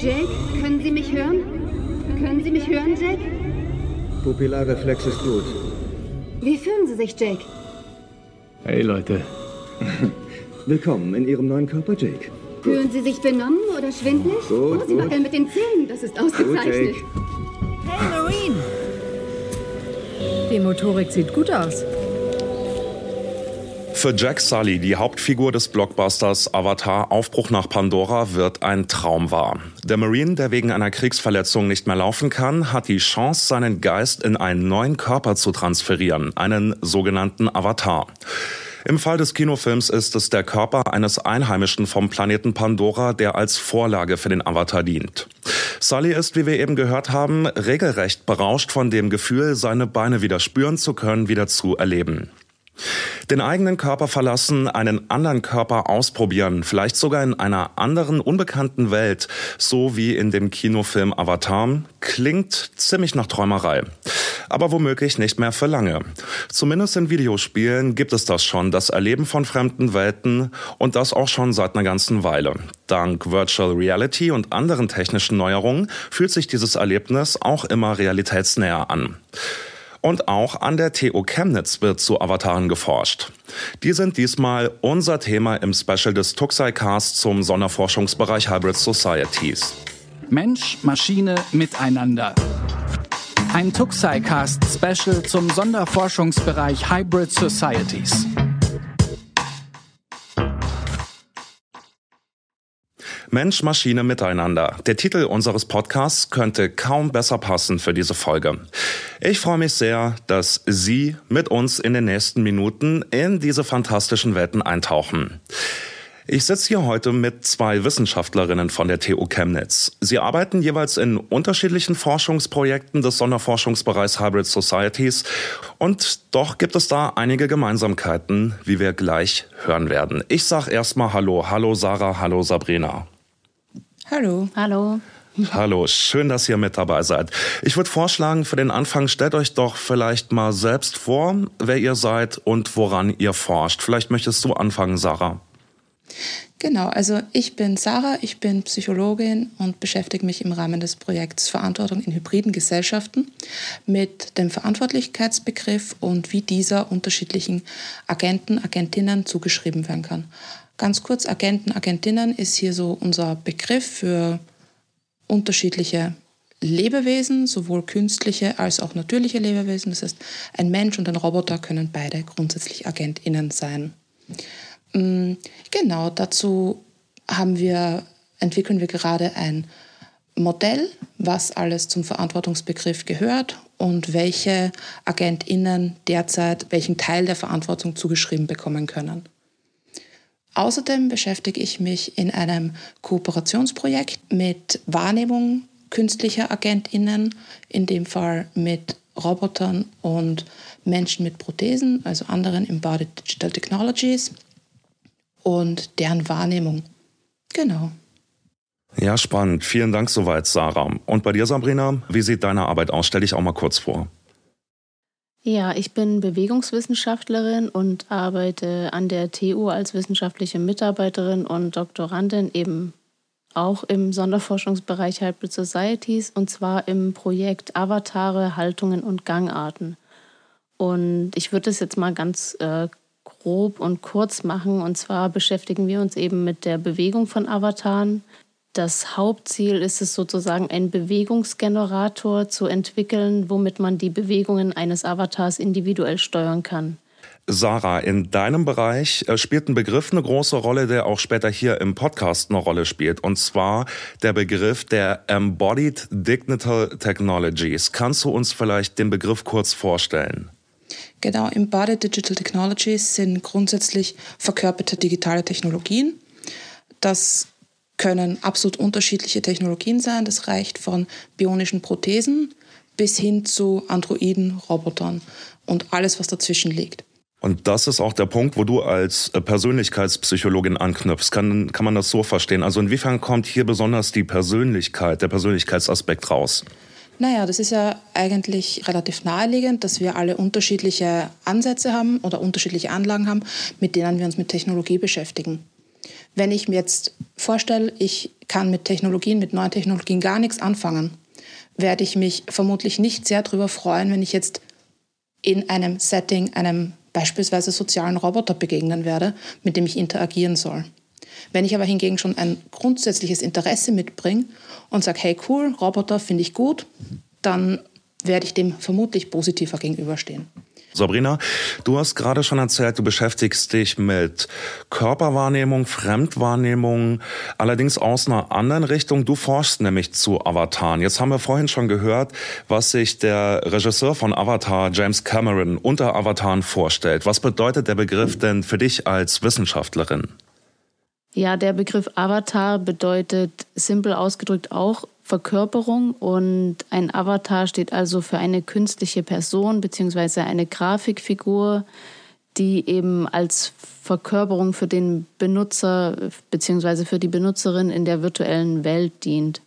Jake, können Sie mich hören? Können Sie mich hören, Jake? Pupillarreflex ist gut. Wie fühlen Sie sich, Jake? Hey Leute. Willkommen in Ihrem neuen Körper, Jake. Fühlen Sie sich benommen oder schwindlig? Gut, oh, Sie gut. wackeln mit den Zähnen. Das ist Gut, ausgezeichnet. Jake. Hey, Marine! Die Motorik sieht gut aus. Für Jack Sully, die Hauptfigur des Blockbusters Avatar Aufbruch nach Pandora, wird ein Traum wahr. Der Marine, der wegen einer Kriegsverletzung nicht mehr laufen kann, hat die Chance, seinen Geist in einen neuen Körper zu transferieren, einen sogenannten Avatar. Im Fall des Kinofilms ist es der Körper eines Einheimischen vom Planeten Pandora, der als Vorlage für den Avatar dient. Sully ist, wie wir eben gehört haben, regelrecht berauscht von dem Gefühl, seine Beine wieder spüren zu können, wieder zu erleben. Den eigenen Körper verlassen, einen anderen Körper ausprobieren, vielleicht sogar in einer anderen, unbekannten Welt, so wie in dem Kinofilm Avatar, klingt ziemlich nach Träumerei. Aber womöglich nicht mehr für lange. Zumindest in Videospielen gibt es das schon, das Erleben von fremden Welten und das auch schon seit einer ganzen Weile. Dank Virtual Reality und anderen technischen Neuerungen fühlt sich dieses Erlebnis auch immer realitätsnäher an. Und auch an der TU Chemnitz wird zu Avataren geforscht. Die sind diesmal unser Thema im Special des Tuxai Cast zum Sonderforschungsbereich Hybrid Societies. Mensch, Maschine, Miteinander. Ein Tuxai-Cast-Special zum Sonderforschungsbereich Hybrid Societies. Mensch, Maschine, Miteinander. Der Titel unseres Podcasts könnte kaum besser passen für diese Folge. Ich freue mich sehr, dass Sie mit uns in den nächsten Minuten in diese fantastischen Welten eintauchen. Ich sitze hier heute mit zwei Wissenschaftlerinnen von der TU Chemnitz. Sie arbeiten jeweils in unterschiedlichen Forschungsprojekten des Sonderforschungsbereichs Hybrid Societies und doch gibt es da einige Gemeinsamkeiten, wie wir gleich hören werden. Ich sage erstmal Hallo, hallo Sarah, hallo Sabrina. Hallo. Hallo. Hallo, schön, dass ihr mit dabei seid. Ich würde vorschlagen, für den Anfang stellt euch doch vielleicht mal selbst vor, wer ihr seid und woran ihr forscht. Vielleicht möchtest du anfangen, Sarah. Genau, also ich bin Sarah, ich bin Psychologin und beschäftige mich im Rahmen des Projekts Verantwortung in hybriden Gesellschaften mit dem Verantwortlichkeitsbegriff und wie dieser unterschiedlichen Agenten, Agentinnen zugeschrieben werden kann. Ganz kurz, Agenten, Agentinnen ist hier so unser Begriff für unterschiedliche Lebewesen, sowohl künstliche als auch natürliche Lebewesen. Das heißt, ein Mensch und ein Roboter können beide grundsätzlich AgentInnen sein. Mm, Genau, dazu haben wir, entwickeln wir gerade ein Modell, was alles zum Verantwortungsbegriff gehört und welche AgentInnen derzeit welchen Teil der Verantwortung zugeschrieben bekommen können. Außerdem beschäftige ich mich in einem Kooperationsprojekt mit Wahrnehmung künstlicher AgentInnen, in dem Fall mit Robotern und Menschen mit Prothesen, also anderen Embodied Digital Technologies und deren Wahrnehmung. Genau. Ja, spannend. Vielen Dank soweit, Sarah. Und bei dir, Sabrina, wie sieht deine Arbeit aus? Stell dich auch mal kurz vor. Ja, ich bin Bewegungswissenschaftlerin und arbeite an der TU als wissenschaftliche Mitarbeiterin und Doktorandin eben auch im Sonderforschungsbereich Hybrid Societies und zwar im Projekt Avatare, Haltungen und Gangarten. Und ich würde es jetzt mal ganz äh, grob und kurz machen. Und zwar beschäftigen wir uns eben mit der Bewegung von Avataren. Das Hauptziel ist es sozusagen, einen Bewegungsgenerator zu entwickeln, womit man die Bewegungen eines Avatars individuell steuern kann. Sarah, in deinem Bereich äh, spielt ein Begriff eine große Rolle, der auch später hier im Podcast eine Rolle spielt. Und zwar der Begriff der Embodied Digital Technologies. Kannst du uns vielleicht den Begriff kurz vorstellen? Genau, Embodied Digital Technologies sind grundsätzlich verkörperte digitale Technologien. Das können absolut unterschiedliche Technologien sein. Das reicht von bionischen Prothesen bis hin zu Androiden, Robotern und alles, was dazwischen liegt. Und das ist auch der Punkt, wo du als äh, Persönlichkeitspsychologin anknüpfst. Kann, kann man das so verstehen? Also inwiefern kommt hier besonders die Persönlichkeit, der Persönlichkeitsaspekt raus? Naja, das ist ja eigentlich relativ naheliegend, dass wir alle unterschiedliche Ansätze haben oder unterschiedliche Anlagen haben, mit denen wir uns mit Technologie beschäftigen. Wenn ich mir jetzt vorstelle, ich kann mit Technologien, mit neuen Technologien gar nichts anfangen, werde ich mich vermutlich nicht sehr darüber freuen, wenn ich jetzt in einem Setting einem beispielsweise sozialen Roboter begegnen werde, mit dem ich interagieren soll. Wenn ich aber hingegen schon ein grundsätzliches Interesse mitbringe und sage, hey cool, Roboter finde ich gut, dann werde ich dem vermutlich positiver gegenüberstehen. Sabrina, du hast gerade schon erzählt, du beschäftigst dich mit Körperwahrnehmung, Fremdwahrnehmung, allerdings aus einer anderen Richtung. Du forschst nämlich zu Avataren. Jetzt haben wir vorhin schon gehört, was sich der Regisseur von Avatar, James Cameron, unter Avataren vorstellt. Was bedeutet der Begriff denn für dich als Wissenschaftlerin? Ja, der Begriff Avatar bedeutet simpel ausgedrückt auch Verkörperung und ein Avatar steht also für eine künstliche Person bzw. eine Grafikfigur, die eben als Verkörperung für den Benutzer bzw. für die Benutzerin in der virtuellen Welt dient.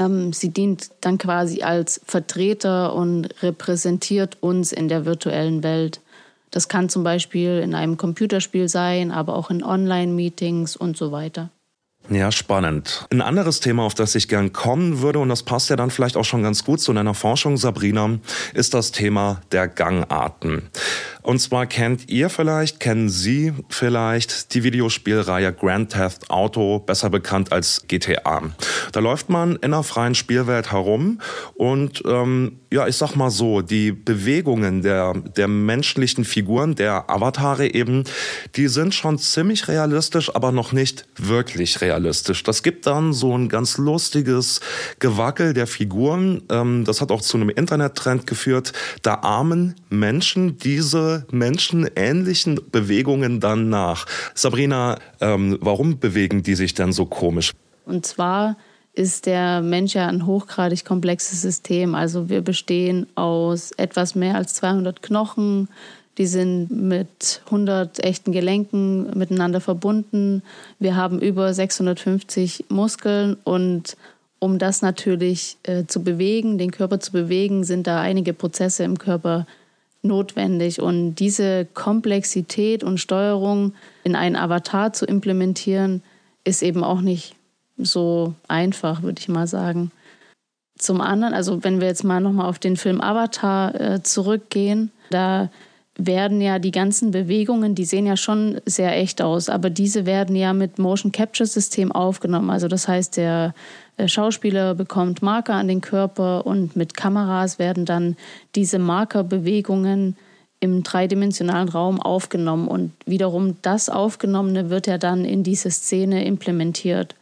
Ähm, sie dient dann quasi als Vertreter und repräsentiert uns in der virtuellen Welt. Das kann zum Beispiel in einem Computerspiel sein, aber auch in Online-Meetings und so weiter. Ja, spannend. Ein anderes Thema, auf das ich gern kommen würde, und das passt ja dann vielleicht auch schon ganz gut zu deiner Forschung, Sabrina, ist das Thema der Gangarten. Und zwar kennt ihr vielleicht, kennen Sie vielleicht die Videospielreihe Grand Theft Auto, besser bekannt als GTA. Da läuft man in einer freien Spielwelt herum und ähm, ja, ich sag mal so, die Bewegungen der, der menschlichen Figuren, der Avatare eben, die sind schon ziemlich realistisch, aber noch nicht wirklich realistisch. Das gibt dann so ein ganz lustiges Gewackel der Figuren. Ähm, das hat auch zu einem Internettrend geführt. Da ahmen Menschen diese menschenähnlichen Bewegungen dann nach. Sabrina, ähm, warum bewegen die sich denn so komisch? Und zwar ist der Mensch ja ein hochgradig komplexes System. Also wir bestehen aus etwas mehr als 200 Knochen. Die sind mit 100 echten Gelenken miteinander verbunden. Wir haben über 650 Muskeln und um das natürlich äh, zu bewegen, den Körper zu bewegen, sind da einige Prozesse im Körper notwendig. Und diese Komplexität und Steuerung in einen Avatar zu implementieren, ist eben auch nicht so einfach, würde ich mal sagen. Zum anderen, also wenn wir jetzt mal nochmal auf den Film Avatar äh, zurückgehen, da werden ja die ganzen Bewegungen, die sehen ja schon sehr echt aus, aber diese werden ja mit Motion Capture System aufgenommen. Also das heißt, der äh, Schauspieler bekommt Marker an den Körper und mit Kameras werden dann diese Markerbewegungen im dreidimensionalen Raum aufgenommen und wiederum das Aufgenommene wird ja dann in diese Szene implementiert.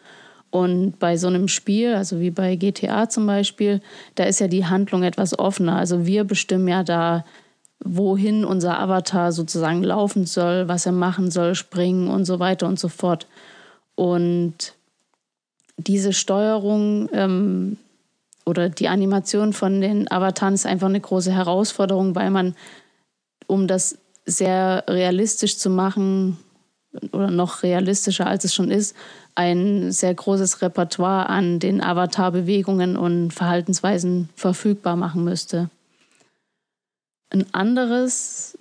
Und bei so einem Spiel, also wie bei GTA zum Beispiel, da ist ja die Handlung etwas offener. Also wir bestimmen ja da, wohin unser Avatar sozusagen laufen soll, was er machen soll, springen und so weiter und so fort. Und diese Steuerung ähm, oder die Animation von den Avataren ist einfach eine große Herausforderung, weil man, um das sehr realistisch zu machen oder noch realistischer als es schon ist, ein sehr großes Repertoire an den Avatar-Bewegungen und Verhaltensweisen verfügbar machen müsste. Ein anderes,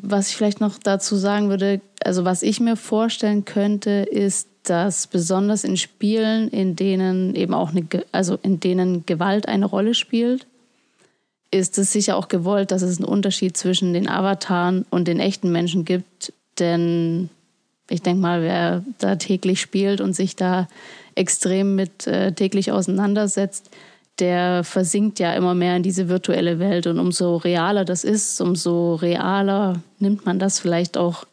was ich vielleicht noch dazu sagen würde, also was ich mir vorstellen könnte, ist, dass besonders in Spielen, in denen eben auch eine, also in denen Gewalt eine Rolle spielt, ist es sicher auch gewollt, dass es einen Unterschied zwischen den Avataren und den echten Menschen gibt, denn ich denke mal, wer da täglich spielt und sich da extrem mit äh, täglich auseinandersetzt, der versinkt ja immer mehr in diese virtuelle Welt. Und umso realer das ist, umso realer nimmt man das vielleicht auch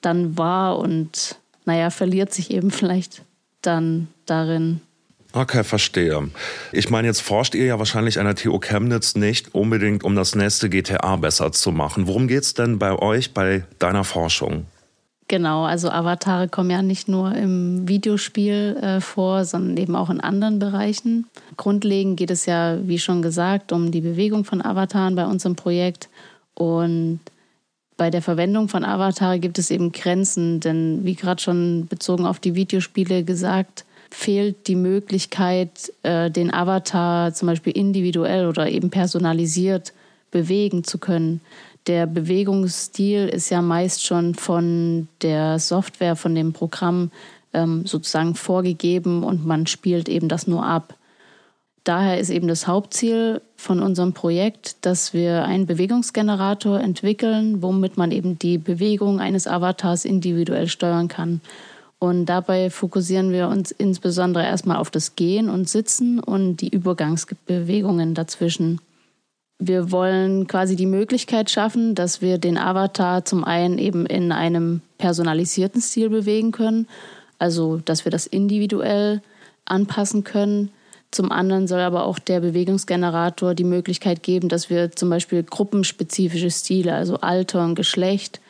dann wahr und, naja, verliert sich eben vielleicht dann darin. Okay, verstehe. Ich meine, jetzt forscht ihr ja wahrscheinlich an der TU Chemnitz nicht unbedingt, um das nächste GTA besser zu machen. Worum geht es denn bei euch, bei deiner Forschung? Genau, also Avatare kommen ja nicht nur im Videospiel äh, vor, sondern eben auch in anderen Bereichen. Grundlegend geht es ja, wie schon gesagt, um die Bewegung von Avataren bei uns im Projekt. Und bei der Verwendung von Avatare gibt es eben Grenzen, denn wie gerade schon bezogen auf die Videospiele gesagt, fehlt die Möglichkeit, äh, den Avatar zum Beispiel individuell oder eben personalisiert bewegen zu können der Bewegungsstil ist ja meist schon von der Software, von dem Programm ähm, sozusagen vorgegeben und man spielt eben das nur ab. Daher ist eben das Hauptziel von unserem Projekt, dass wir einen Bewegungsgenerator entwickeln, womit man eben die Bewegung eines Avatars individuell steuern kann. Und dabei fokussieren wir uns insbesondere erstmal auf das Gehen und Sitzen und die Übergangsbewegungen dazwischen. Wir wollen quasi die Möglichkeit schaffen, dass wir den Avatar zum einen eben in einem personalisierten Stil bewegen können, also dass wir das individuell anpassen können zum anderen soll aber auch der Bewegungsgenerator die Möglichkeit geben, dass wir zum Beispiel gruppenspezifische Stile, also Alter und Geschlecht,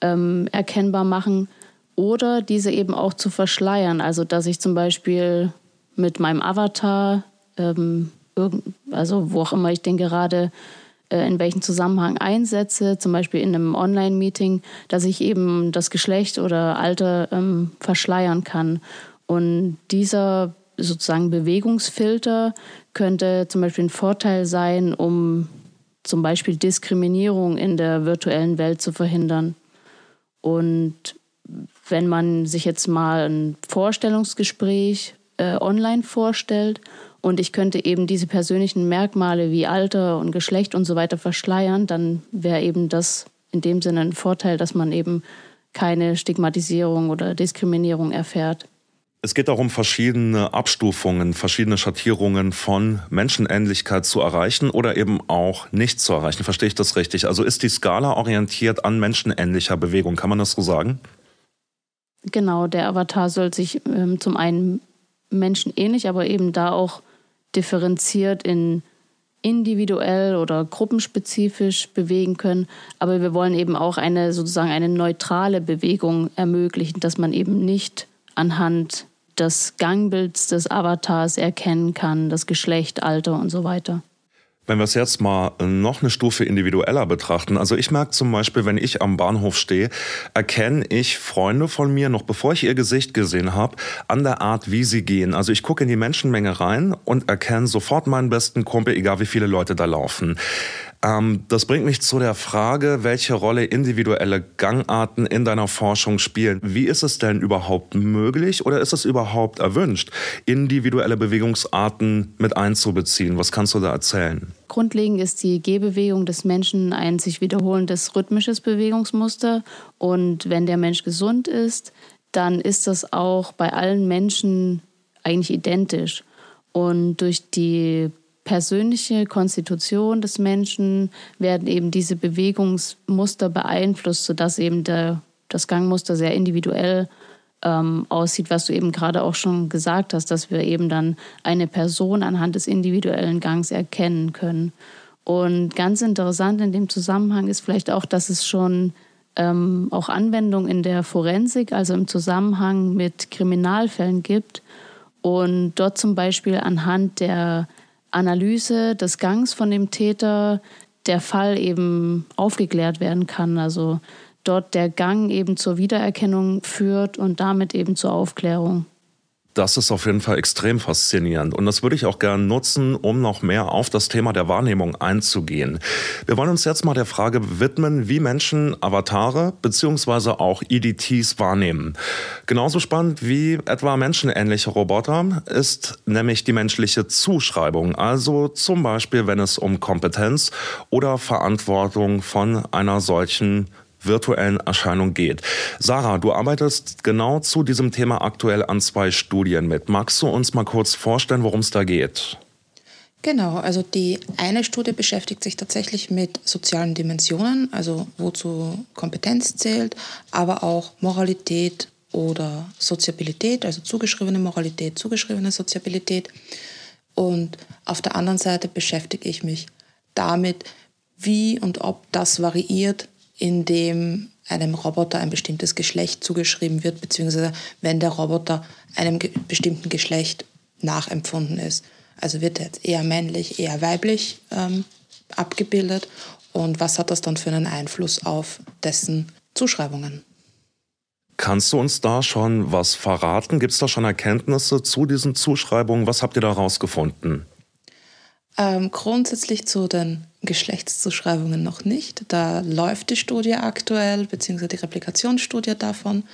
ähm, erkennbar machen oder diese eben auch zu verschleiern. Also dass ich zum Beispiel mit meinem Avatar, ähm, also wo auch immer ich den gerade äh, in welchem Zusammenhang einsetze, zum Beispiel in einem Online-Meeting, dass ich eben das Geschlecht oder Alter ähm, verschleiern kann. Und dieser sozusagen Bewegungsfilter könnte zum Beispiel ein Vorteil sein, um zum Beispiel Diskriminierung in der virtuellen Welt zu verhindern. Und wenn man sich jetzt mal ein Vorstellungsgespräch äh, online vorstellt und ich könnte eben diese persönlichen Merkmale wie Alter und Geschlecht und so weiter verschleiern, dann wäre eben das in dem Sinne ein Vorteil, dass man eben keine Stigmatisierung oder Diskriminierung erfährt. Es geht darum, verschiedene Abstufungen, verschiedene Schattierungen von Menschenähnlichkeit zu erreichen oder eben auch nicht zu erreichen. Verstehe ich das richtig? Also ist die Skala orientiert an menschenähnlicher Bewegung, kann man das so sagen? Genau, der Avatar soll sich ähm, zum einen menschenähnlich, aber eben da auch differenziert in individuell oder gruppenspezifisch bewegen können. Aber wir wollen eben auch eine sozusagen eine neutrale Bewegung ermöglichen, dass man eben nicht anhand des Gangbilds des Avatars erkennen kann, das Geschlecht, Alter und so weiter. Wenn wir es jetzt mal noch eine Stufe individueller betrachten, also ich merke zum Beispiel, wenn ich am Bahnhof stehe, erkenne ich Freunde von mir, noch bevor ich ihr Gesicht gesehen habe, an der Art, wie sie gehen. Also ich gucke in die Menschenmenge rein und erkenne sofort meinen besten Kumpel, egal wie viele Leute da laufen. Ähm, das bringt mich zu der Frage, welche Rolle individuelle Gangarten in deiner Forschung spielen. Wie ist es denn überhaupt möglich oder ist es überhaupt erwünscht, individuelle Bewegungsarten mit einzubeziehen? Was kannst du da erzählen? Grundlegend ist die Gehbewegung des Menschen ein sich wiederholendes rhythmisches Bewegungsmuster. Und wenn der Mensch gesund ist, dann ist das auch bei allen Menschen eigentlich identisch. Und durch die persönliche Konstitution des Menschen werden eben diese Bewegungsmuster beeinflusst, sodass eben der, das Gangmuster sehr individuell ähm, aussieht, was du eben gerade auch schon gesagt hast, dass wir eben dann eine Person anhand des individuellen Gangs erkennen können. Und ganz interessant in dem Zusammenhang ist vielleicht auch, dass es schon ähm, auch Anwendungen in der Forensik, also im Zusammenhang mit Kriminalfällen gibt. Und dort zum Beispiel anhand der Analyse des Gangs von dem Täter der Fall eben aufgeklärt werden kann. Also dort der Gang eben zur Wiedererkennung führt und damit eben zur Aufklärung. Das ist auf jeden Fall extrem faszinierend und das würde ich auch gerne nutzen, um noch mehr auf das Thema der Wahrnehmung einzugehen. Wir wollen uns jetzt mal der Frage widmen, wie Menschen Avatare bzw. auch EDTs wahrnehmen. Genauso spannend wie etwa menschenähnliche Roboter ist nämlich die menschliche Zuschreibung, also zum Beispiel wenn es um Kompetenz oder Verantwortung von einer solchen virtuellen Erscheinung geht. Sarah, du arbeitest genau zu diesem Thema aktuell an zwei Studien mit. Magst du uns mal kurz vorstellen, worum es da geht? Genau, also die eine Studie beschäftigt sich tatsächlich mit sozialen Dimensionen, also wozu Kompetenz zählt, aber auch Moralität oder Soziabilität, also zugeschriebene Moralität, zugeschriebene Soziabilität. Und auf der anderen Seite beschäftige ich mich damit, wie und ob das variiert in dem einem Roboter ein bestimmtes Geschlecht zugeschrieben wird, beziehungsweise wenn der Roboter einem bestimmten Geschlecht nachempfunden ist. Also wird er jetzt eher männlich, eher weiblich ähm, abgebildet und was hat das dann für einen Einfluss auf dessen Zuschreibungen? Kannst du uns da schon was verraten? Gibt es da schon Erkenntnisse zu diesen Zuschreibungen? Was habt ihr da rausgefunden? Ähm, grundsätzlich zu den Geschlechtszuschreibungen noch nicht. Da läuft die Studie aktuell, beziehungsweise die Replikationsstudie davon.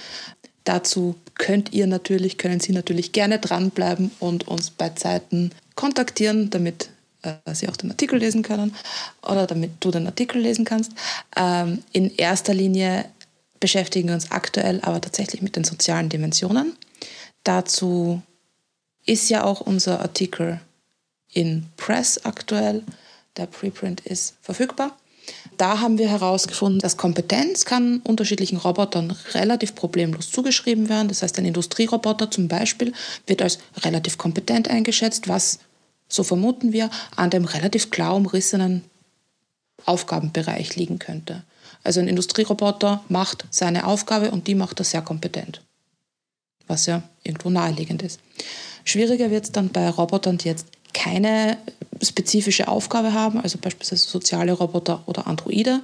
Dazu könnt ihr natürlich, können Sie natürlich gerne dranbleiben und uns bei Zeiten kontaktieren, damit äh, Sie auch den Artikel lesen können oder damit du den Artikel lesen kannst. Ähm, in erster Linie beschäftigen wir uns aktuell aber tatsächlich mit den sozialen Dimensionen. Dazu ist ja auch unser Artikel in Press aktuell. Der Preprint ist verfügbar. Da haben wir herausgefunden, dass Kompetenz kann unterschiedlichen Robotern relativ problemlos zugeschrieben werden. Das heißt, ein Industrieroboter zum Beispiel wird als relativ kompetent eingeschätzt, was, so vermuten wir, an dem relativ klar umrissenen Aufgabenbereich liegen könnte. Also ein Industrieroboter macht seine Aufgabe und die macht er sehr kompetent, was ja irgendwo naheliegend ist. Schwieriger wird es dann bei Robotern, die jetzt keine spezifische Aufgabe haben, also beispielsweise soziale Roboter oder Androide.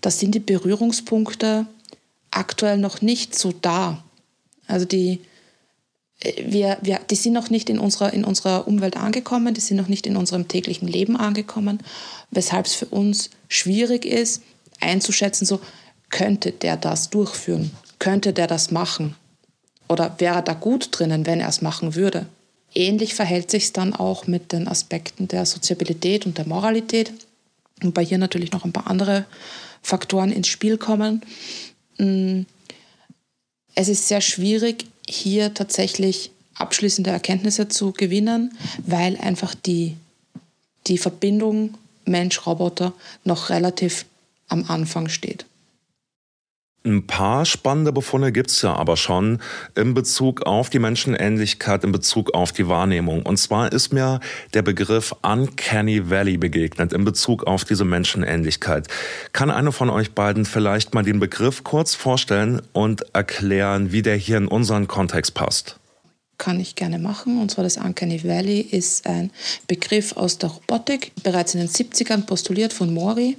Da sind die Berührungspunkte aktuell noch nicht so da. Also die, äh, wir, wir, die sind noch nicht in unserer, in unserer Umwelt angekommen, die sind noch nicht in unserem täglichen Leben angekommen, weshalb es für uns schwierig ist, einzuschätzen, so könnte der das durchführen, könnte der das machen oder wäre da gut drinnen, wenn er es machen würde. Ähnlich verhält sich es dann auch mit den Aspekten der Soziabilität und der Moralität, wobei hier natürlich noch ein paar andere Faktoren ins Spiel kommen. Mm, es ist sehr schwierig, hier tatsächlich abschließende Erkenntnisse zu gewinnen, weil einfach die, die Verbindung Mensch-Roboter noch relativ am Anfang steht. Ein paar spannende Befunde gibt es ja aber schon in Bezug auf die Menschenähnlichkeit, in Bezug auf die Wahrnehmung. Und zwar ist mir der Begriff Uncanny Valley begegnet in Bezug auf diese Menschenähnlichkeit. Kann eine von euch beiden vielleicht mal den Begriff kurz vorstellen und erklären, wie der hier in unseren Kontext passt? kann ich gerne machen. Und zwar das Uncanny Valley ist ein Begriff aus der Robotik, bereits in den 70ern postuliert von Mori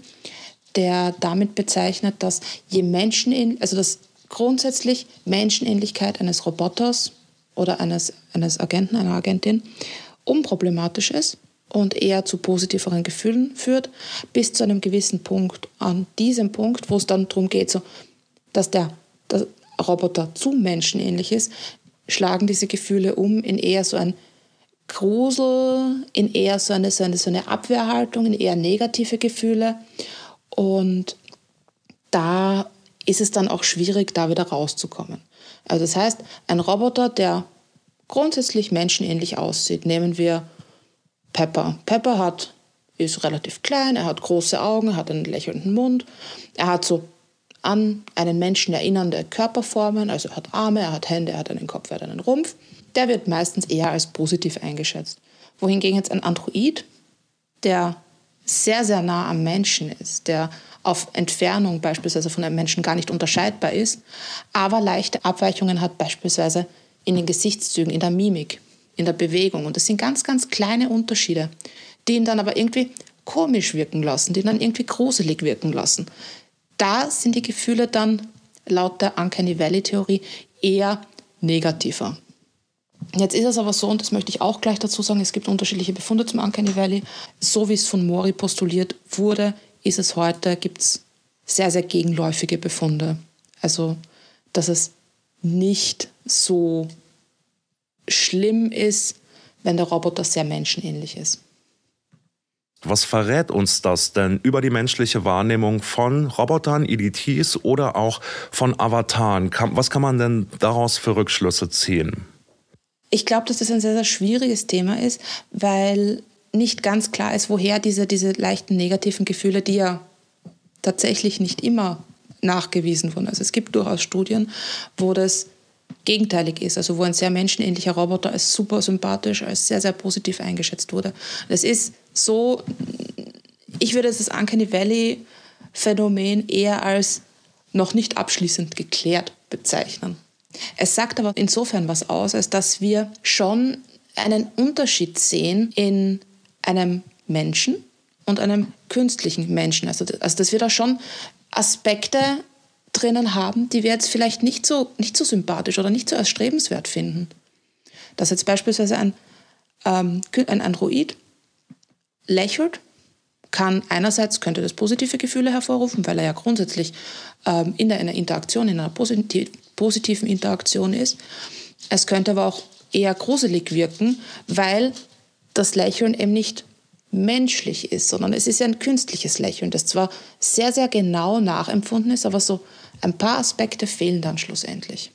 der damit bezeichnet, dass je Menschen, also dass grundsätzlich Menschenähnlichkeit eines Roboters oder eines, eines Agenten, einer Agentin unproblematisch ist und eher zu positiveren Gefühlen führt, bis zu einem gewissen Punkt. An diesem Punkt, wo es dann darum geht, so, dass der, der Roboter zu menschenähnlich ist, schlagen diese Gefühle um in eher so ein Grusel, in eher so eine, so eine, so eine Abwehrhaltung, in eher negative Gefühle. Und da ist es dann auch schwierig, da wieder rauszukommen. Also das heißt, ein Roboter, der grundsätzlich menschenähnlich aussieht, nehmen wir Pepper. Pepper hat, ist relativ klein, er hat große Augen, hat einen lächelnden Mund, er hat so an einen Menschen erinnernde Körperformen, also er hat Arme, er hat Hände, er hat einen Kopf, er hat einen Rumpf. Der wird meistens eher als positiv eingeschätzt. Wohingegen jetzt ein Android, der sehr, sehr nah am Menschen ist, der auf Entfernung beispielsweise von einem Menschen gar nicht unterscheidbar ist, aber leichte Abweichungen hat beispielsweise in den Gesichtszügen, in der Mimik, in der Bewegung. Und das sind ganz, ganz kleine Unterschiede, die ihn dann aber irgendwie komisch wirken lassen, die ihn dann irgendwie gruselig wirken lassen. Da sind die Gefühle dann laut der Uncanny Valley-Theorie eher negativer. Jetzt ist es aber so, und das möchte ich auch gleich dazu sagen, es gibt unterschiedliche Befunde zum Uncanny Valley. So wie es von Mori postuliert wurde, ist es heute, gibt es sehr, sehr gegenläufige Befunde. Also, dass es nicht so schlimm ist, wenn der Roboter sehr menschenähnlich ist. Was verrät uns das denn über die menschliche Wahrnehmung von Robotern, EDTs oder auch von Avataren? Was kann man denn daraus für Rückschlüsse ziehen? Ich glaube, dass das ein sehr, sehr schwieriges Thema ist, weil nicht ganz klar ist, woher diese, diese leichten negativen Gefühle, die ja tatsächlich nicht immer nachgewiesen wurden. Also es gibt durchaus Studien, wo das gegenteilig ist, also wo ein sehr menschenähnlicher Roboter als super sympathisch, als sehr, sehr positiv eingeschätzt wurde. Das ist so, ich würde das Uncanny Valley Phänomen eher als noch nicht abschließend geklärt bezeichnen. Es sagt aber insofern was aus, als dass wir schon einen Unterschied sehen in einem Menschen und einem künstlichen Menschen. Also, also dass wir da schon Aspekte drinnen haben, die wir jetzt vielleicht nicht so, nicht so sympathisch oder nicht so erstrebenswert finden. Dass jetzt beispielsweise ein, ähm, ein Android lächelt kann einerseits könnte das positive Gefühle hervorrufen, weil er ja grundsätzlich ähm, in einer Interaktion, in einer positiv, positiven Interaktion ist. Es könnte aber auch eher gruselig wirken, weil das Lächeln eben nicht menschlich ist, sondern es ist ja ein künstliches Lächeln, das zwar sehr, sehr genau nachempfunden ist, aber so ein paar Aspekte fehlen dann schlussendlich.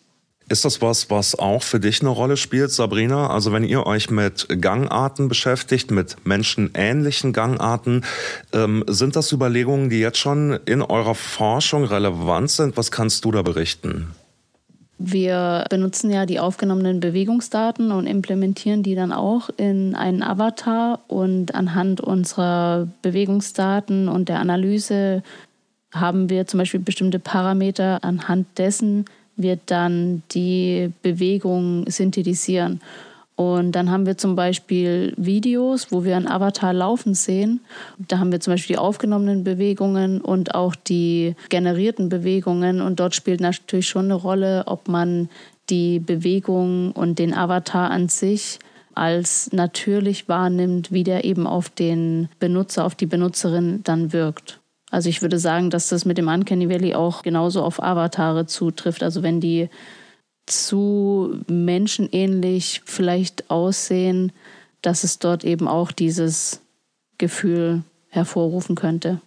Ist das was, was auch für dich eine Rolle spielt, Sabrina? Also wenn ihr euch mit Gangarten beschäftigt, mit menschenähnlichen Gangarten, ähm, sind das Überlegungen, die jetzt schon in eurer Forschung relevant sind? Was kannst du da berichten? Wir benutzen ja die aufgenommenen Bewegungsdaten und implementieren die dann auch in einen Avatar und anhand unserer Bewegungsdaten und der Analyse haben wir zum Beispiel bestimmte Parameter, anhand dessen wir dann die Bewegung synthetisieren. Und dann haben wir zum Beispiel Videos, wo wir einen Avatar laufen sehen. Da haben wir zum Beispiel die aufgenommenen Bewegungen und auch die generierten Bewegungen. Und dort spielt natürlich schon eine Rolle, ob man die Bewegung und den Avatar an sich als natürlich wahrnimmt, wie der eben auf den Benutzer, auf die Benutzerin dann wirkt. Also ich würde sagen, dass das mit dem Uncanny Valley auch genauso auf Avatare zutrifft. Also wenn die zu menschenähnlich vielleicht aussehen, dass es dort eben auch dieses Gefühl hervorrufen könnte.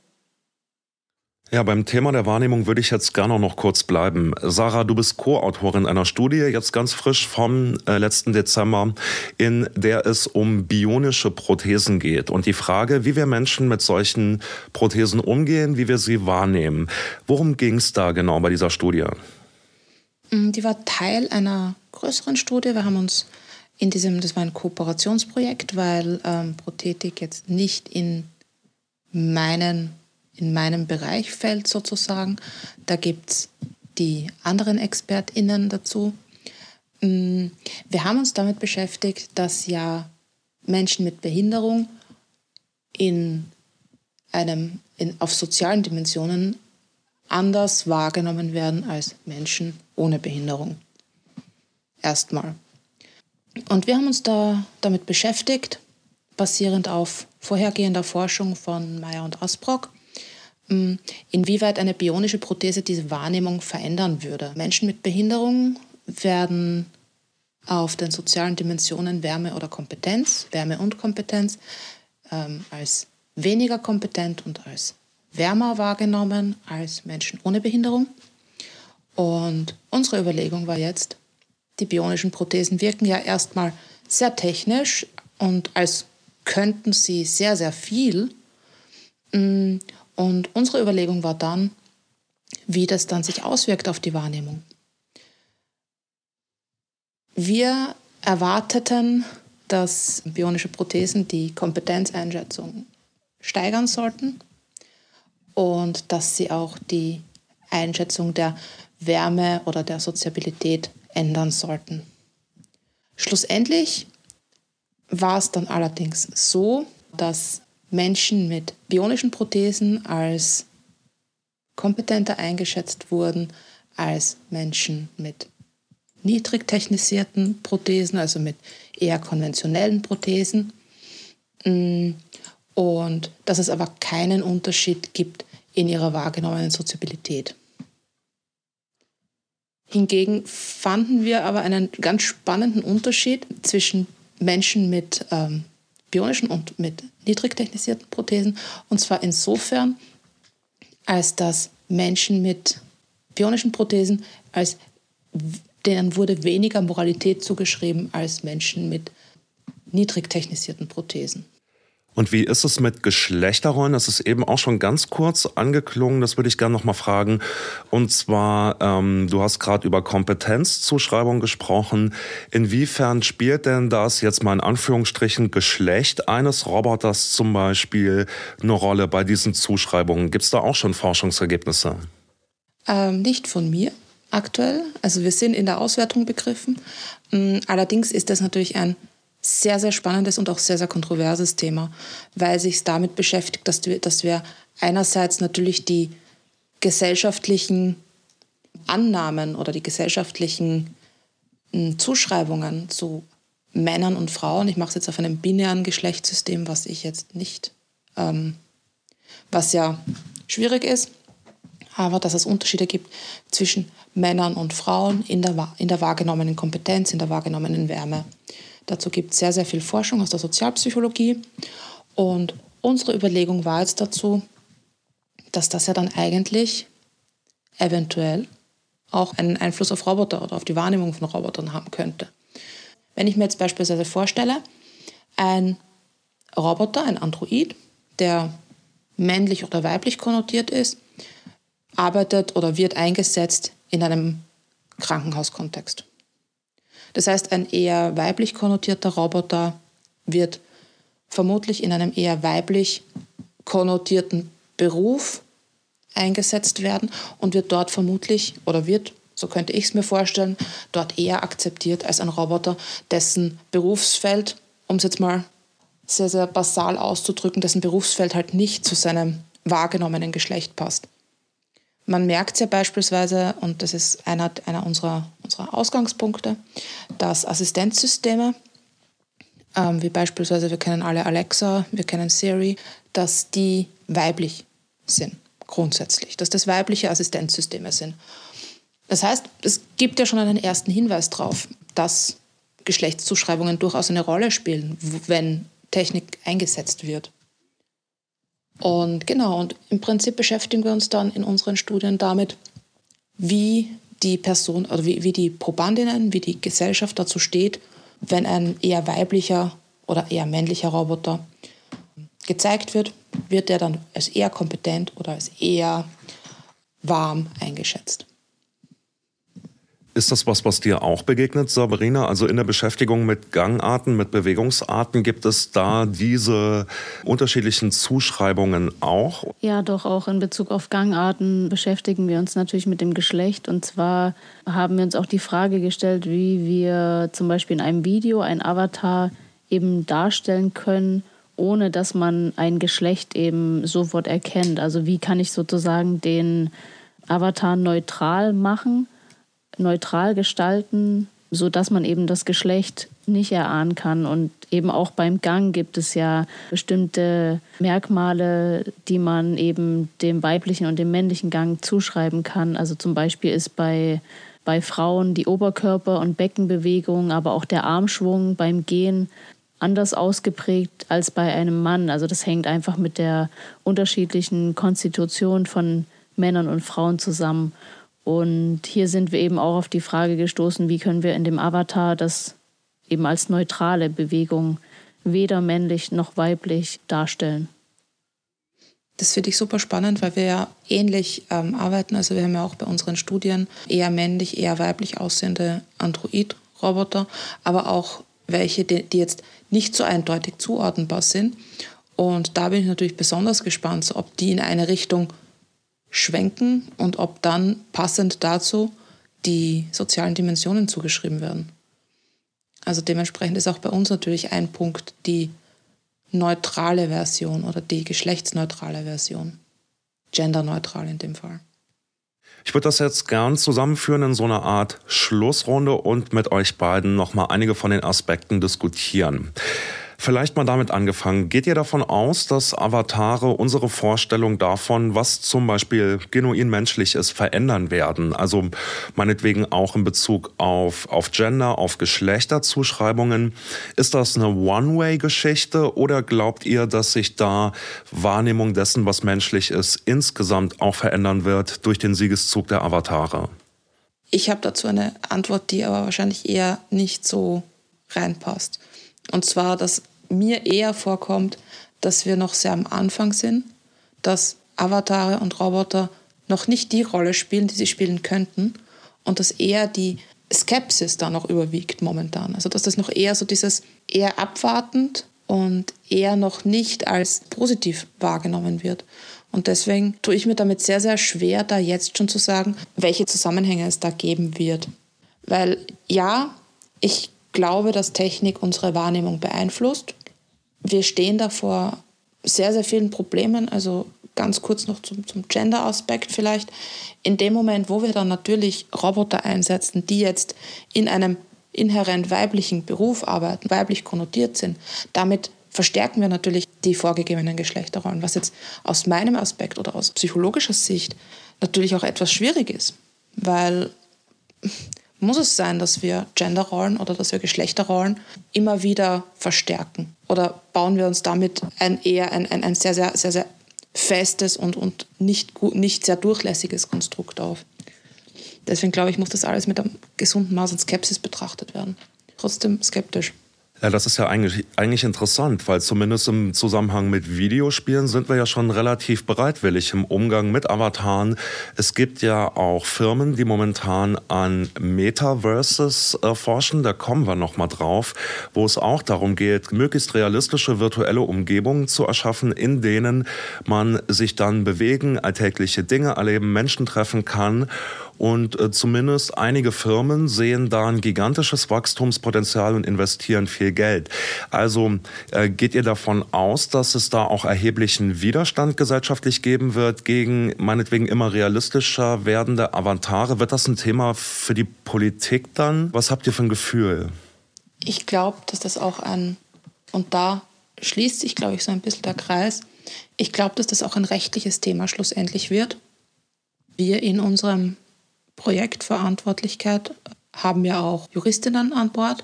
Ja, beim Thema der Wahrnehmung würde ich jetzt gerne noch kurz bleiben. Sarah, du bist Co-Autorin einer Studie, jetzt ganz frisch vom äh, letzten Dezember, in der es um bionische Prothesen geht und die Frage, wie wir Menschen mit solchen Prothesen umgehen, wie wir sie wahrnehmen. Worum ging es da genau bei dieser Studie? Mm, die war Teil einer größeren Studie. Wir haben uns in diesem, das war ein Kooperationsprojekt, weil ähm, Prothetik jetzt nicht in meinen in meinem Bereich fällt sozusagen. Da gibt es die anderen ExpertInnen dazu. Mm, wir haben uns damit beschäftigt, dass ja Menschen mit Behinderung in einem, in, auf sozialen Dimensionen anders wahrgenommen werden als Menschen ohne Behinderung. Erstmal. Und wir haben uns da damit beschäftigt, basierend auf vorhergehender Forschung von Meyer und Asbrock, mm, inwieweit eine bionische Prothese diese Wahrnehmung verändern würde. Menschen mit Behinderung werden auf den sozialen Dimensionen Wärme oder Kompetenz, Wärme und Kompetenz, ähm, als weniger kompetent und als wärmer wahrgenommen als Menschen ohne Behinderung. Und unsere Überlegung war jetzt, die bionischen Prothesen wirken ja erstmal sehr technisch und als könnten sie sehr, sehr viel. Mm, und unsere Überlegung war dann, wie das dann sich auswirkt auf die Wahrnehmung. Wir erwarteten, dass bionische Prothesen die Kompetenzeinschätzung steigern sollten und dass sie auch die Einschätzung der Wärme oder der Soziabilität ändern sollten. Schlussendlich war es dann allerdings so, dass Menschen mit bionischen Prothesen als kompetenter eingeschätzt wurden als Menschen mit niedrig technisierten Prothesen, also mit eher konventionellen Prothesen. Und dass es aber keinen Unterschied gibt in ihrer wahrgenommenen Soziabilität. Hingegen fanden wir aber einen ganz spannenden Unterschied zwischen Menschen mit ähm, bionischen und mit niedrig technisierten Prothesen. Und zwar insofern, als dass Menschen mit bionischen Prothesen, als denen wurde weniger Moralität zugeschrieben als Menschen mit niedrig technisierten Prothesen. Und wie ist es mit Geschlechterrollen? Das ist eben auch schon ganz kurz angeklungen. Das würde ich gerne noch mal fragen. Und zwar, ähm, du hast gerade über Kompetenzzuschreibung gesprochen. Inwiefern spielt denn das jetzt mal in Anführungsstrichen Geschlecht eines Roboters zum Beispiel eine Rolle bei diesen Zuschreibungen? Gibt es da auch schon Forschungsergebnisse? Ähm, nicht von mir aktuell. Also wir sind in der Auswertung begriffen. Mm, allerdings ist das natürlich ein sehr, sehr spannendes und auch sehr, sehr kontroverses Thema, weil sich damit beschäftigt, dass wir, dass wir einerseits natürlich die gesellschaftlichen Annahmen oder die gesellschaftlichen hm, Zuschreibungen zu Männern und Frauen, ich mache es jetzt auf einem binären Geschlechtssystem, was ich jetzt nicht ähm, Was ja schwierig ist, aber dass es Unterschiede gibt zwischen Männern und Frauen in der, in der wahrgenommenen Kompetenz, in der wahrgenommenen Wärme. Dazu gibt es sehr, sehr viel Forschung aus der Sozialpsychologie. Und unsere Überlegung war jetzt dazu, dass das ja dann eigentlich eventuell auch einen Einfluss auf Roboter oder auf die Wahrnehmung von Robotern haben könnte. Wenn ich mir jetzt beispielsweise vorstelle, ein Roboter, ein Android, der männlich oder weiblich konnotiert ist, arbeitet oder wird eingesetzt in einem Krankenhauskontext. Das heißt, ein eher weiblich konnotierter Roboter wird vermutlich in einem eher weiblich konnotierten Beruf eingesetzt werden und wird dort vermutlich oder wird, so könnte ich es mir vorstellen, dort eher akzeptiert als ein Roboter, dessen Berufsfeld, um es jetzt mal sehr, sehr basal auszudrücken, dessen Berufsfeld halt nicht zu seinem wahrgenommenen Geschlecht passt. Man merkt ja beispielsweise, und das ist einer, einer unserer, unserer Ausgangspunkte, dass Assistenzsysteme, ähm, wie beispielsweise wir kennen alle Alexa, wir kennen Siri, dass die weiblich sind, grundsätzlich, dass das weibliche Assistenzsysteme sind. Das heißt, es gibt ja schon einen ersten Hinweis darauf, dass Geschlechtszuschreibungen durchaus eine Rolle spielen, wenn Technik eingesetzt wird. Und genau, und im Prinzip beschäftigen wir uns dann in unseren Studien damit, wie die Person oder wie, wie die Probandinnen, wie die Gesellschaft dazu steht, wenn ein eher weiblicher oder eher männlicher Roboter gezeigt wird, wird er dann als eher kompetent oder als eher warm eingeschätzt. Ist das was, was dir auch begegnet, Sabrina? Also in der Beschäftigung mit Gangarten, mit Bewegungsarten, gibt es da diese unterschiedlichen Zuschreibungen auch? Ja, doch, auch in Bezug auf Gangarten beschäftigen wir uns natürlich mit dem Geschlecht. Und zwar haben wir uns auch die Frage gestellt, wie wir zum Beispiel in einem Video ein Avatar eben darstellen können, ohne dass man ein Geschlecht eben sofort erkennt. Also wie kann ich sozusagen den Avatar neutral machen? Neutral gestalten, sodass man eben das Geschlecht nicht erahnen kann. Und eben auch beim Gang gibt es ja bestimmte Merkmale, die man eben dem weiblichen und dem männlichen Gang zuschreiben kann. Also zum Beispiel ist bei, bei Frauen die Oberkörper- und Beckenbewegung, aber auch der Armschwung beim Gehen anders ausgeprägt als bei einem Mann. Also das hängt einfach mit der unterschiedlichen Konstitution von Männern und Frauen zusammen. Und hier sind wir eben auch auf die Frage gestoßen, wie können wir in dem Avatar das eben als neutrale Bewegung weder männlich noch weiblich darstellen. Das finde ich super spannend, weil wir ja ähnlich ähm, arbeiten. Also wir haben ja auch bei unseren Studien eher männlich, eher weiblich aussehende Android-Roboter, aber auch welche, die, die jetzt nicht so eindeutig zuordnenbar sind. Und da bin ich natürlich besonders gespannt, ob die in eine Richtung schwenken und ob dann passend dazu die sozialen Dimensionen zugeschrieben werden. Also dementsprechend ist auch bei uns natürlich ein Punkt die neutrale Version oder die geschlechtsneutrale Version. Genderneutral in dem Fall. Ich würde das jetzt gern zusammenführen in so einer Art Schlussrunde und mit euch beiden nochmal einige von den Aspekten diskutieren. Vielleicht mal damit angefangen. Geht ihr davon aus, dass Avatare unsere Vorstellung davon, was zum Beispiel genuin menschlich ist, verändern werden? Also meinetwegen auch in Bezug auf, auf Gender, auf Geschlechterzuschreibungen. Ist das eine One-Way-Geschichte oder glaubt ihr, dass sich da Wahrnehmung dessen, was menschlich ist, insgesamt auch verändern wird durch den Siegeszug der Avatare? Ich habe dazu eine Antwort, die aber wahrscheinlich eher nicht so reinpasst. Und zwar, dass mir eher vorkommt, dass wir noch sehr am Anfang sind, dass Avatare und Roboter noch nicht die Rolle spielen, die sie spielen könnten und dass eher die Skepsis da noch überwiegt momentan. Also dass das noch eher so dieses eher abwartend und eher noch nicht als positiv wahrgenommen wird. Und deswegen tue ich mir damit sehr, sehr schwer, da jetzt schon zu sagen, welche Zusammenhänge es da geben wird. Weil ja, ich glaube, dass Technik unsere Wahrnehmung beeinflusst. Wir stehen da vor sehr, sehr vielen Problemen. Also ganz kurz noch zum, zum Gender-Aspekt vielleicht. In dem Moment, wo wir dann natürlich Roboter einsetzen, die jetzt in einem inhärent weiblichen Beruf arbeiten, weiblich konnotiert sind, damit verstärken wir natürlich die vorgegebenen Geschlechterrollen, was jetzt aus meinem Aspekt oder aus psychologischer Sicht natürlich auch etwas schwierig ist, weil muss es sein, dass wir Genderrollen oder dass wir Geschlechterrollen immer wieder verstärken? Oder bauen wir uns damit ein eher ein, ein, ein sehr, sehr, sehr, sehr festes und, und nicht, nicht sehr durchlässiges Konstrukt auf? Deswegen glaube ich, muss das alles mit einem gesunden Maß an Skepsis betrachtet werden. Trotzdem skeptisch. Ja, das ist ja eigentlich, eigentlich interessant, weil zumindest im Zusammenhang mit Videospielen sind wir ja schon relativ bereitwillig im Umgang mit Avataren. Es gibt ja auch Firmen, die momentan an Metaverses äh, forschen, da kommen wir nochmal drauf, wo es auch darum geht, möglichst realistische virtuelle Umgebungen zu erschaffen, in denen man sich dann bewegen, alltägliche Dinge erleben, Menschen treffen kann und äh, zumindest einige Firmen sehen da ein gigantisches Wachstumspotenzial und investieren viel Geld. Also äh, geht ihr davon aus, dass es da auch erheblichen Widerstand gesellschaftlich geben wird gegen meinetwegen immer realistischer werdende Avantare? Wird das ein Thema für die Politik dann? Was habt ihr für ein Gefühl? Ich glaube, dass das auch ein, und da schließt sich, glaube ich, so ein bisschen der Kreis, ich glaube, dass das auch ein rechtliches Thema schlussendlich wird. Wir in unserem Projektverantwortlichkeit haben wir auch Juristinnen an Bord,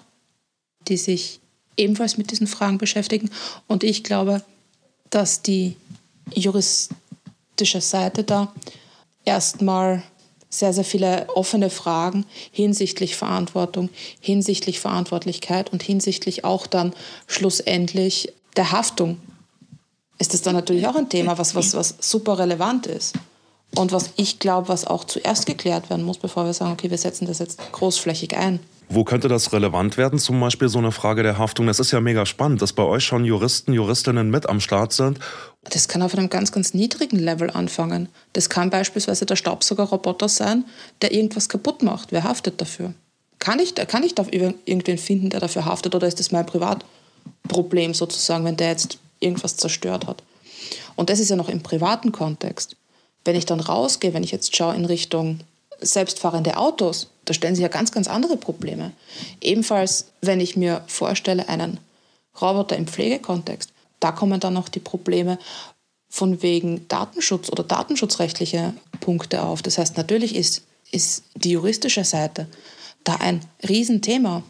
die sich ebenfalls mit diesen Fragen beschäftigen. Und ich glaube, dass die juristische Seite da erstmal sehr, sehr viele offene Fragen hinsichtlich Verantwortung, hinsichtlich Verantwortlichkeit und hinsichtlich auch dann schlussendlich der Haftung. Ist das dann natürlich auch ein Thema, was, was, was super relevant ist. Und was ich glaube, was auch zuerst geklärt werden muss, bevor wir sagen, okay, wir setzen das jetzt großflächig ein. Wo könnte das relevant werden? Zum Beispiel so eine Frage der Haftung. Das ist ja mega spannend, dass bei euch schon Juristen, Juristinnen mit am Start sind. Das kann auf einem ganz, ganz niedrigen Level anfangen. Das kann beispielsweise der Staubsaugerroboter sein, der irgendwas kaputt macht. Wer haftet dafür? Kann ich, kann ich da irgendwen finden, der dafür haftet? Oder ist das mein Privatproblem sozusagen, wenn der jetzt irgendwas zerstört hat? Und das ist ja noch im privaten Kontext. Wenn ich dann rausgehe, wenn ich jetzt schaue in Richtung selbstfahrende Autos, da stellen sich ja ganz, ganz andere Probleme. Ebenfalls, wenn ich mir vorstelle, einen Roboter im Pflegekontext, da kommen dann noch die Probleme von wegen Datenschutz oder datenschutzrechtliche Punkte auf. Das heißt, natürlich ist, ist die juristische Seite da ein Riesenthema.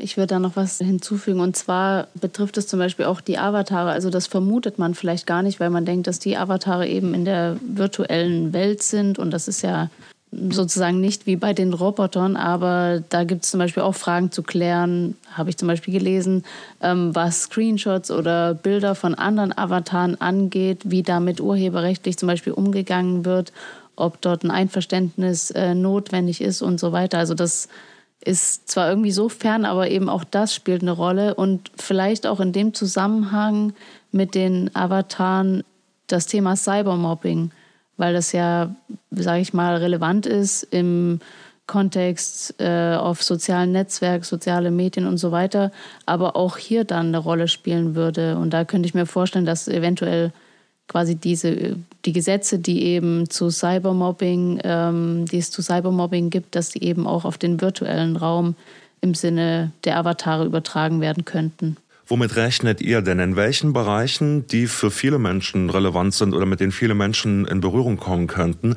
Ich würde da noch was hinzufügen. Und zwar betrifft es zum Beispiel auch die Avatare. Also das vermutet man vielleicht gar nicht, weil man denkt, dass die Avatare eben in der virtuellen Welt sind. Und das ist ja sozusagen nicht wie bei den Robotern, aber da gibt es zum Beispiel auch Fragen zu klären, habe ich zum Beispiel gelesen, ähm, was Screenshots oder Bilder von anderen Avataren angeht, wie damit urheberrechtlich zum Beispiel umgegangen wird, ob dort ein Einverständnis äh, notwendig ist und so weiter. Also das ist zwar irgendwie so fern, aber eben auch das spielt eine Rolle und vielleicht auch in dem Zusammenhang mit den Avataren das Thema Cybermobbing, weil das ja, sage ich mal, relevant ist im Kontext äh, auf sozialen Netzwerken, soziale Medien und so weiter, aber auch hier dann eine Rolle spielen würde. Und da könnte ich mir vorstellen, dass eventuell quasi diese die Gesetze, die eben zu Cybermobbing, ähm, die es zu Cybermobbing gibt, dass die eben auch auf den virtuellen Raum im Sinne der Avatare übertragen werden könnten. Womit rechnet ihr denn? In welchen Bereichen, die für viele Menschen relevant sind oder mit denen viele Menschen in Berührung kommen könnten,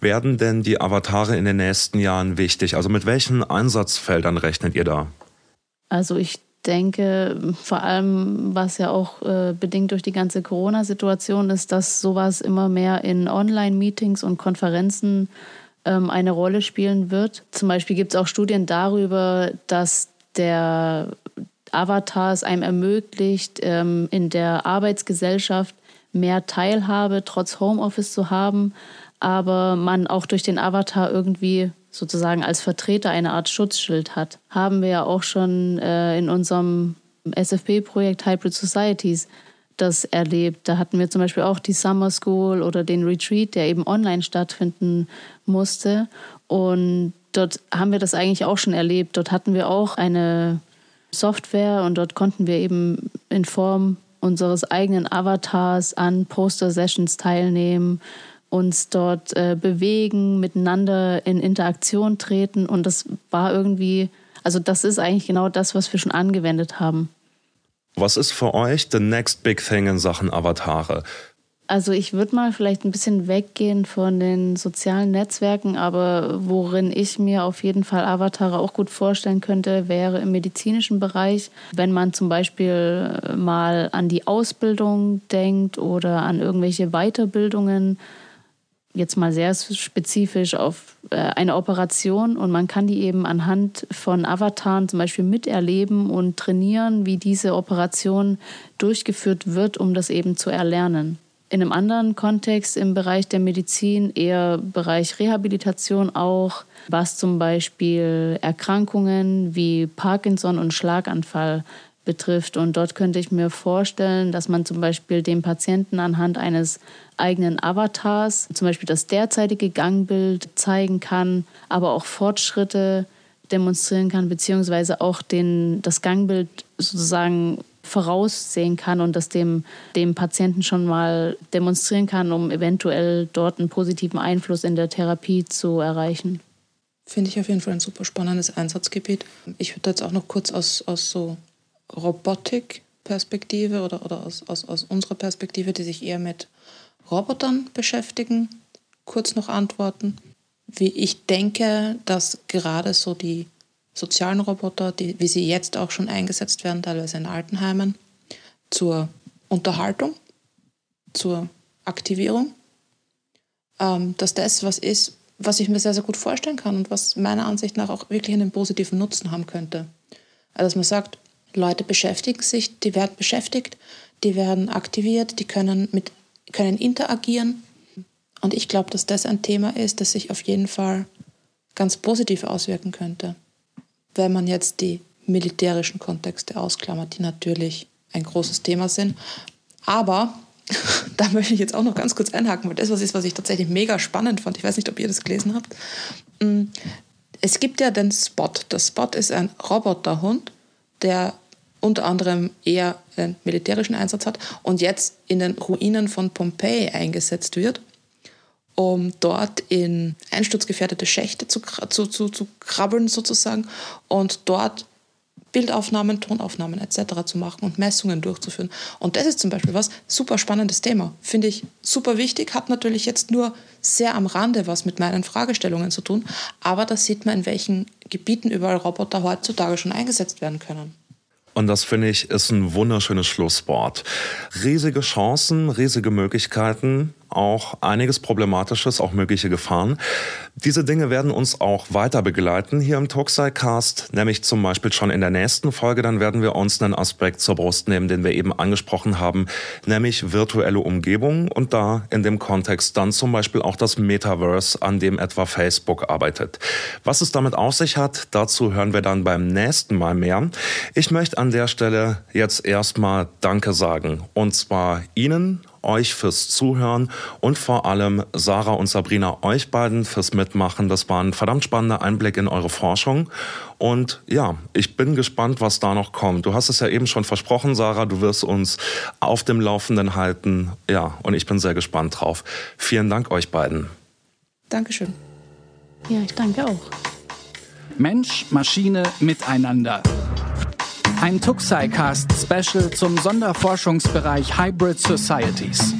werden denn die Avatare in den nächsten Jahren wichtig? Also mit welchen Einsatzfeldern rechnet ihr da? Also ich denke, vor allem, was ja auch äh, bedingt durch die ganze Corona-Situation ist, dass sowas immer mehr in Online-Meetings und Konferenzen ähm, eine Rolle spielen wird. Zum Beispiel gibt es auch Studien darüber, dass der Avatar es einem ermöglicht, ähm, in der Arbeitsgesellschaft mehr Teilhabe trotz Homeoffice zu haben, aber man auch durch den Avatar irgendwie sozusagen als Vertreter eine Art Schutzschild hat. Haben wir ja auch schon äh, in unserem SFP-Projekt Hybrid Societies das erlebt. Da hatten wir zum Beispiel auch die Summer School oder den Retreat, der eben online stattfinden musste. Und dort haben wir das eigentlich auch schon erlebt. Dort hatten wir auch eine Software und dort konnten wir eben in Form unseres eigenen Avatars an Poster-Sessions teilnehmen uns dort äh, bewegen, miteinander in Interaktion treten. Und das war irgendwie, also das ist eigentlich genau das, was wir schon angewendet haben. Was ist für euch the next big thing in Sachen Avatare? Also ich würde mal vielleicht ein bisschen weggehen von den sozialen Netzwerken, aber worin ich mir auf jeden Fall Avatare auch gut vorstellen könnte, wäre im medizinischen Bereich, wenn man zum Beispiel mal an die Ausbildung denkt oder an irgendwelche Weiterbildungen, jetzt mal sehr spezifisch auf äh, eine Operation. Und man kann die eben anhand von Avataren zum Beispiel miterleben und trainieren, wie diese Operation durchgeführt wird, um das eben zu erlernen. In einem anderen Kontext im Bereich der Medizin, eher Bereich Rehabilitation auch, was zum Beispiel Erkrankungen wie Parkinson und Schlaganfall betrifft. Und dort könnte ich mir vorstellen, dass man zum Beispiel dem Patienten anhand eines eigenen Avatars zum Beispiel das derzeitige Gangbild zeigen kann, aber auch Fortschritte demonstrieren kann, beziehungsweise auch den, das Gangbild sozusagen voraussehen kann und das dem, dem Patienten schon mal demonstrieren kann, um eventuell dort einen positiven Einfluss in der Therapie zu erreichen. Finde ich auf jeden Fall ein super spannendes Einsatzgebiet. Ich würde jetzt auch noch kurz aus, aus so Robotik-Perspektive oder, oder aus, aus, aus unserer Perspektive, die sich eher mit Robotern beschäftigen, kurz noch antworten. Wie ich denke, dass gerade so die sozialen Roboter, die, wie sie jetzt auch schon eingesetzt werden, teilweise in Altenheimen, zur Unterhaltung, zur Aktivierung, ähm, dass das was ist, was ich mir sehr, sehr gut vorstellen kann und was meiner Ansicht nach auch wirklich einen positiven Nutzen haben könnte. Also dass man sagt, Leute beschäftigen sich, die werden beschäftigt, die werden aktiviert, die können, mit, können interagieren. Und ich glaube, dass das ein Thema ist, das sich auf jeden Fall ganz positiv auswirken könnte wenn man jetzt die militärischen Kontexte ausklammert, die natürlich ein großes Thema sind. Aber da möchte ich jetzt auch noch ganz kurz einhaken, weil das was ist, was ich tatsächlich mega spannend fand. Ich weiß nicht, ob ihr das gelesen habt. Mm, es gibt ja den Spot. Der Spot ist ein Roboterhund, der unter anderem eher einen militärischen Einsatz hat und jetzt in den Ruinen von Pompeji eingesetzt wird um dort in einsturzgefährdete Schächte zu, zu, zu, zu krabbeln sozusagen und dort Bildaufnahmen, Tonaufnahmen etc. zu machen und Messungen durchzuführen. Und das ist zum Beispiel was super spannendes Thema. Finde ich super wichtig, hat natürlich jetzt nur sehr am Rande was mit meinen Fragestellungen zu tun, aber da sieht man, in welchen Gebieten überall Roboter heutzutage schon eingesetzt werden können. Und das finde ich ist ein wunderschönes Schlusswort. Riesige Chancen, riesige Möglichkeiten, auch einiges Problematisches, auch mögliche Gefahren. Diese Dinge werden uns auch weiter begleiten hier im Talkside-Cast, nämlich zum Beispiel schon in der nächsten Folge. Dann werden wir uns einen Aspekt zur Brust nehmen, den wir eben angesprochen haben, nämlich virtuelle Umgebung und da in dem Kontext dann zum Beispiel auch das Metaverse, an dem etwa Facebook arbeitet. Was es damit auf sich hat, dazu hören wir dann beim nächsten Mal mehr. Ich möchte an der Stelle jetzt erstmal Danke sagen und zwar Ihnen euch fürs Zuhören und vor allem Sarah und Sabrina euch beiden fürs Mitmachen. Das war ein verdammt spannender Einblick in eure Forschung. Und ja, ich bin gespannt, was da noch kommt. Du hast es ja eben schon versprochen, Sarah, du wirst uns auf dem Laufenden halten. Ja, und ich bin sehr gespannt drauf. Vielen Dank euch beiden. Dankeschön. Ja, ich danke auch. Mensch, Maschine, Miteinander. Ein Tuxicast Special zum Sonderforschungsbereich Hybrid Societies.